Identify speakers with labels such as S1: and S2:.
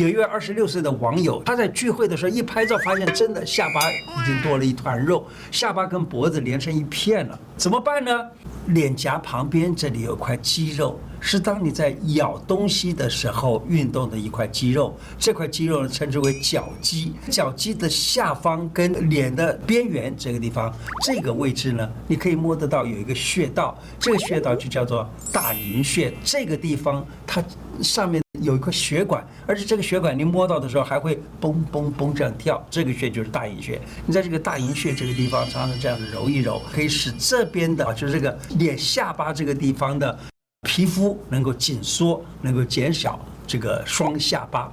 S1: 有一位二十六岁的网友，他在聚会的时候一拍照，发现真的下巴已经多了一团肉，下巴跟脖子连成一片了，怎么办呢？脸颊旁边这里有块肌肉，是当你在咬东西的时候运动的一块肌肉。这块肌肉呢，称之为角肌。角肌的下方跟脸的边缘这个地方，这个位置呢，你可以摸得到有一个穴道，这个穴道就叫做大迎穴。这个地方它上面有一块血管，而且这个血管你摸到的时候还会嘣嘣嘣这样跳。这个穴就是大迎穴。你在这个大迎穴这个地方，常常这样揉一揉，可以使这边的就是这个。脸下巴这个地方的皮肤能够紧缩，能够减小这个双下巴。